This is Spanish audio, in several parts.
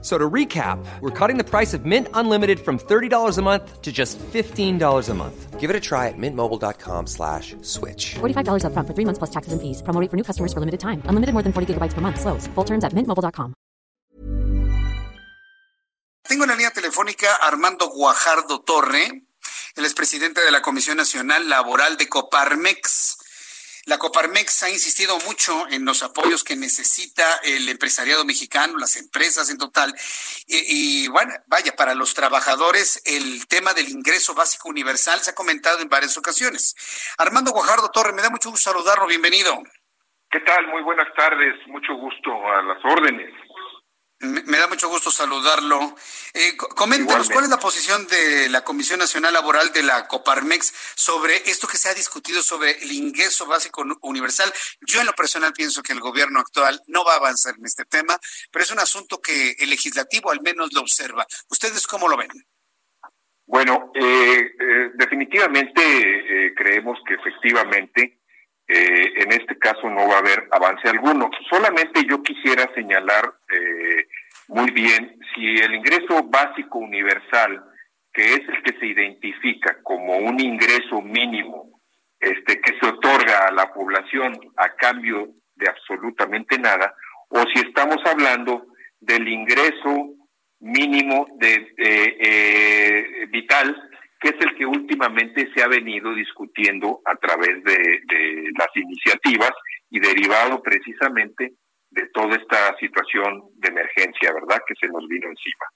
So to recap, we're cutting the price of Mint Unlimited from $30 a month to just $15 a month. Give it a try at mintmobile.com slash switch. $45 up front for three months plus taxes and fees. Promo rate for new customers for limited time. Unlimited more than 40 gigabytes per month. Slows. Full terms at mintmobile.com. Tengo en la línea telefónica Armando Guajardo Torre. Él es presidente de la Comisión Nacional Laboral de Coparmex. La Coparmex ha insistido mucho en los apoyos que necesita el empresariado mexicano, las empresas en total. Y, bueno, vaya, para los trabajadores el tema del ingreso básico universal se ha comentado en varias ocasiones. Armando Guajardo Torre, me da mucho gusto saludarlo, bienvenido. ¿Qué tal? Muy buenas tardes, mucho gusto a las órdenes. Me, me da mucho gusto saludarlo. Eh, coméntanos, ¿cuál es la posición de la Comisión Nacional Laboral de la Coparmex sobre esto que se ha discutido sobre el ingreso básico universal? Yo en lo personal pienso que el gobierno actual no va a avanzar en este tema, pero es un asunto que el legislativo al menos lo observa. ¿Ustedes cómo lo ven? Bueno, eh, eh, definitivamente eh, creemos que efectivamente eh, en este caso no va a haber avance alguno. Solamente yo quisiera señalar eh, muy bien si el ingreso básico universal, que es el que se identifica como un ingreso mínimo, este que se otorga a la población a cambio de absolutamente nada, o si estamos hablando del ingreso mínimo de eh, vital que es el que últimamente se ha venido discutiendo a través de, de, las iniciativas y derivado precisamente de toda esta situación de emergencia, ¿verdad?, que se nos vino encima.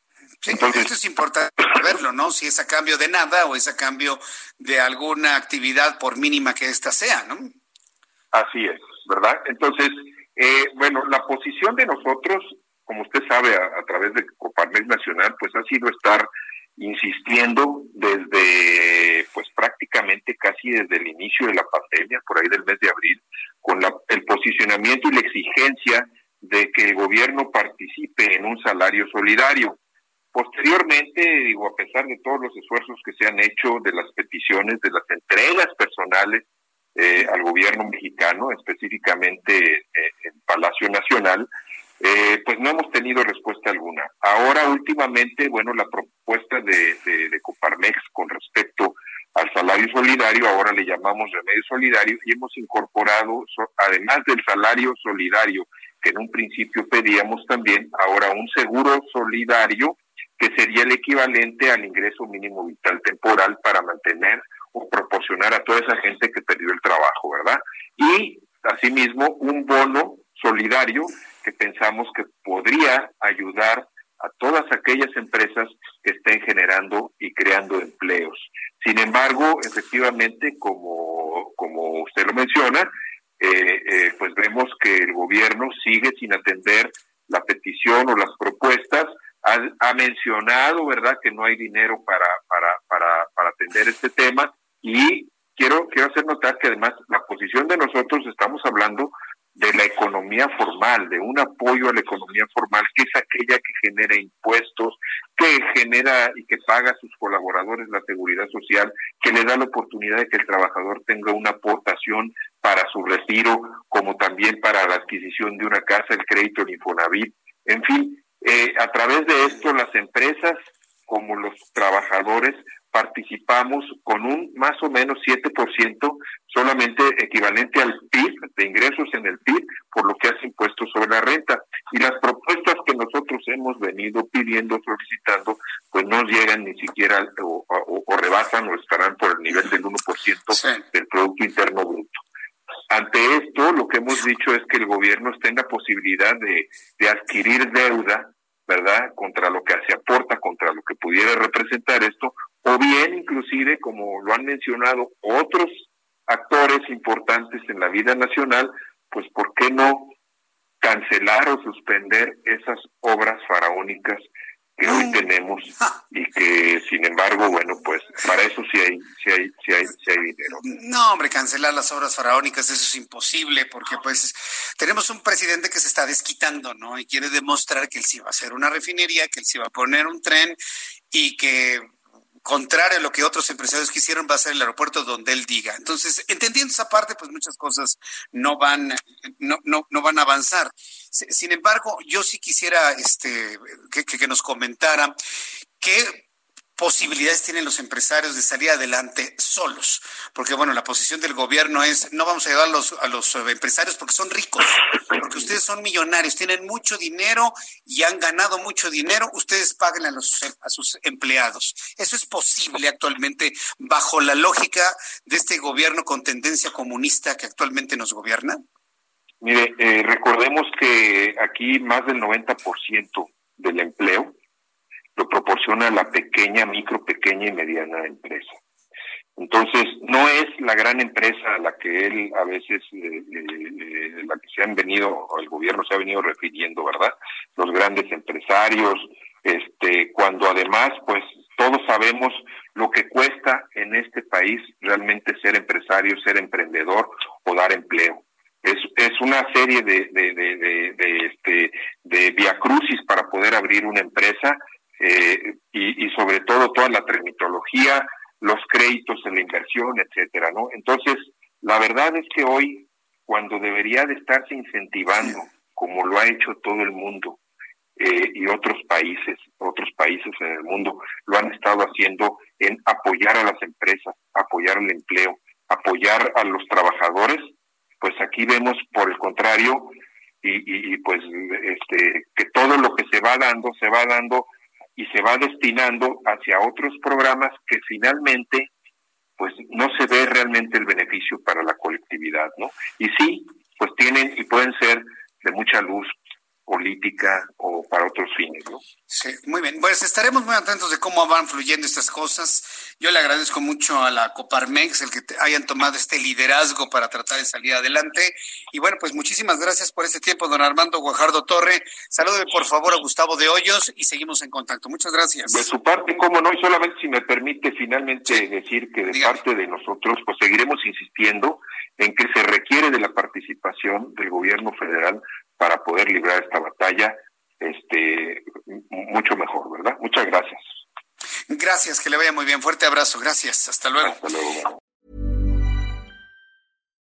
Sí, Entonces, esto es importante verlo, ¿no? Si es a cambio de nada o es a cambio de alguna actividad, por mínima que ésta sea, ¿no? Así es, ¿verdad? Entonces, eh, bueno, la posición de nosotros, como usted sabe, a, a través de Coparmex Nacional, pues ha sido estar insistiendo desde, pues prácticamente casi desde el inicio de la pandemia, por ahí del mes de abril, con el posicionamiento y la exigencia de que el gobierno participe en un salario solidario. Posteriormente, digo, a pesar de todos los esfuerzos que se han hecho, de las peticiones, de las entregas personales eh, al gobierno mexicano, específicamente eh, Palacio Nacional, eh, pues no hemos tenido respuesta alguna. Ahora, últimamente, bueno, la propuesta de, de, Coparmex con respecto al salario solidario, ahora le llamamos remedio solidario y hemos incorporado, además del salario solidario que en un principio pedíamos también, ahora un seguro solidario que sería el equivalente al ingreso mínimo vital temporal para mantener o proporcionar a toda esa gente que perdió el trabajo, ¿verdad? Y asimismo un bono solidario que pensamos que podría ayudar a todas aquellas empresas que estén generando y creando empleos. Sin embargo, efectivamente, como, como usted lo menciona, eh, eh, pues vemos que el gobierno sigue sin atender la petición o las propuestas. Ha, mencionado, ¿verdad?, que no hay dinero para, para, para, para atender este tema y quiero, quiero hacer notar que además la posición de nosotros estamos hablando de la economía formal, de un apoyo a la economía formal, que es aquella que genera impuestos, que genera y que paga a sus colaboradores la seguridad social, que le da la oportunidad de que el trabajador tenga una aportación para su retiro, como también para la adquisición de una casa, el crédito, el Infonavit, en fin, eh, a través de esto las empresas como los trabajadores participamos con un más o menos 7% solamente equivalente al PIB, de ingresos en el PIB, por lo que hace impuestos sobre la renta. Y las propuestas que nosotros hemos venido pidiendo, solicitando, pues no llegan ni siquiera o, o, o rebasan o estarán por el nivel del 1% sí. del Producto Interno Bruto. Ante esto, lo que hemos dicho es que el gobierno esté en la posibilidad de, de adquirir deuda ¿verdad? Contra lo que se aporta, contra lo que pudiera representar esto, o bien inclusive, como lo han mencionado otros actores importantes en la vida nacional, pues ¿por qué no cancelar o suspender esas obras faraónicas que hoy tenemos y que sin embargo, bueno, pues para eso sí hay, sí hay, sí hay, sí hay dinero. No, hombre, cancelar las obras faraónicas, eso es imposible, porque pues tenemos un presidente que se está desquitando, ¿no? Y quiere demostrar que él sí va a hacer una refinería, que él sí va a poner un tren y que contrario a lo que otros empresarios quisieron, va a ser el aeropuerto donde él diga. Entonces, entendiendo esa parte, pues muchas cosas no van, no, no, no van a avanzar. Sin embargo, yo sí quisiera este, que, que nos comentara qué posibilidades tienen los empresarios de salir adelante solos, porque bueno, la posición del gobierno es no vamos a ayudar a los, a los empresarios porque son ricos, porque ustedes son millonarios, tienen mucho dinero y han ganado mucho dinero, ustedes paguen a, los, a sus empleados. Eso es posible actualmente bajo la lógica de este gobierno con tendencia comunista que actualmente nos gobierna. Mire, eh, recordemos que aquí más del 90% del empleo lo proporciona la pequeña, micro, pequeña y mediana empresa. Entonces, no es la gran empresa a la que él a veces, eh, eh, la que se han venido, el gobierno se ha venido refiriendo, ¿verdad? Los grandes empresarios, este, cuando además, pues, todos sabemos lo que cuesta en este país realmente ser empresario, ser emprendedor o dar empleo. Es, es una serie de, de, de, de, de este, de viacrucis para poder abrir una empresa eh, y, y, sobre todo toda la tramitología, los créditos en la inversión, etcétera, ¿no? Entonces, la verdad es que hoy, cuando debería de estarse incentivando, como lo ha hecho todo el mundo, eh, y otros países, otros países en el mundo lo han estado haciendo en apoyar a las empresas, apoyar el empleo, apoyar a los trabajadores, pues aquí vemos por el contrario y, y, pues este que todo lo que se va dando se va dando y se va destinando hacia otros programas que finalmente pues no se ve realmente el beneficio para la colectividad, ¿no? Y sí, pues tienen y pueden ser de mucha luz política para otros fines, ¿no? Sí, muy bien. Pues estaremos muy atentos de cómo van fluyendo estas cosas. Yo le agradezco mucho a la Coparmex el que hayan tomado este liderazgo para tratar de salir adelante. Y bueno, pues muchísimas gracias por este tiempo, don Armando Guajardo Torre. Salude por favor a Gustavo de Hoyos y seguimos en contacto. Muchas gracias. De su parte, cómo no, y solamente si me permite finalmente sí. decir que de Dígame. parte de nosotros, pues seguiremos insistiendo en que se requiere de la participación del gobierno federal para poder librar esta batalla este mucho mejor, ¿verdad? Muchas gracias. Gracias, que le vaya muy bien. Fuerte abrazo. Gracias. Hasta luego. Hasta luego.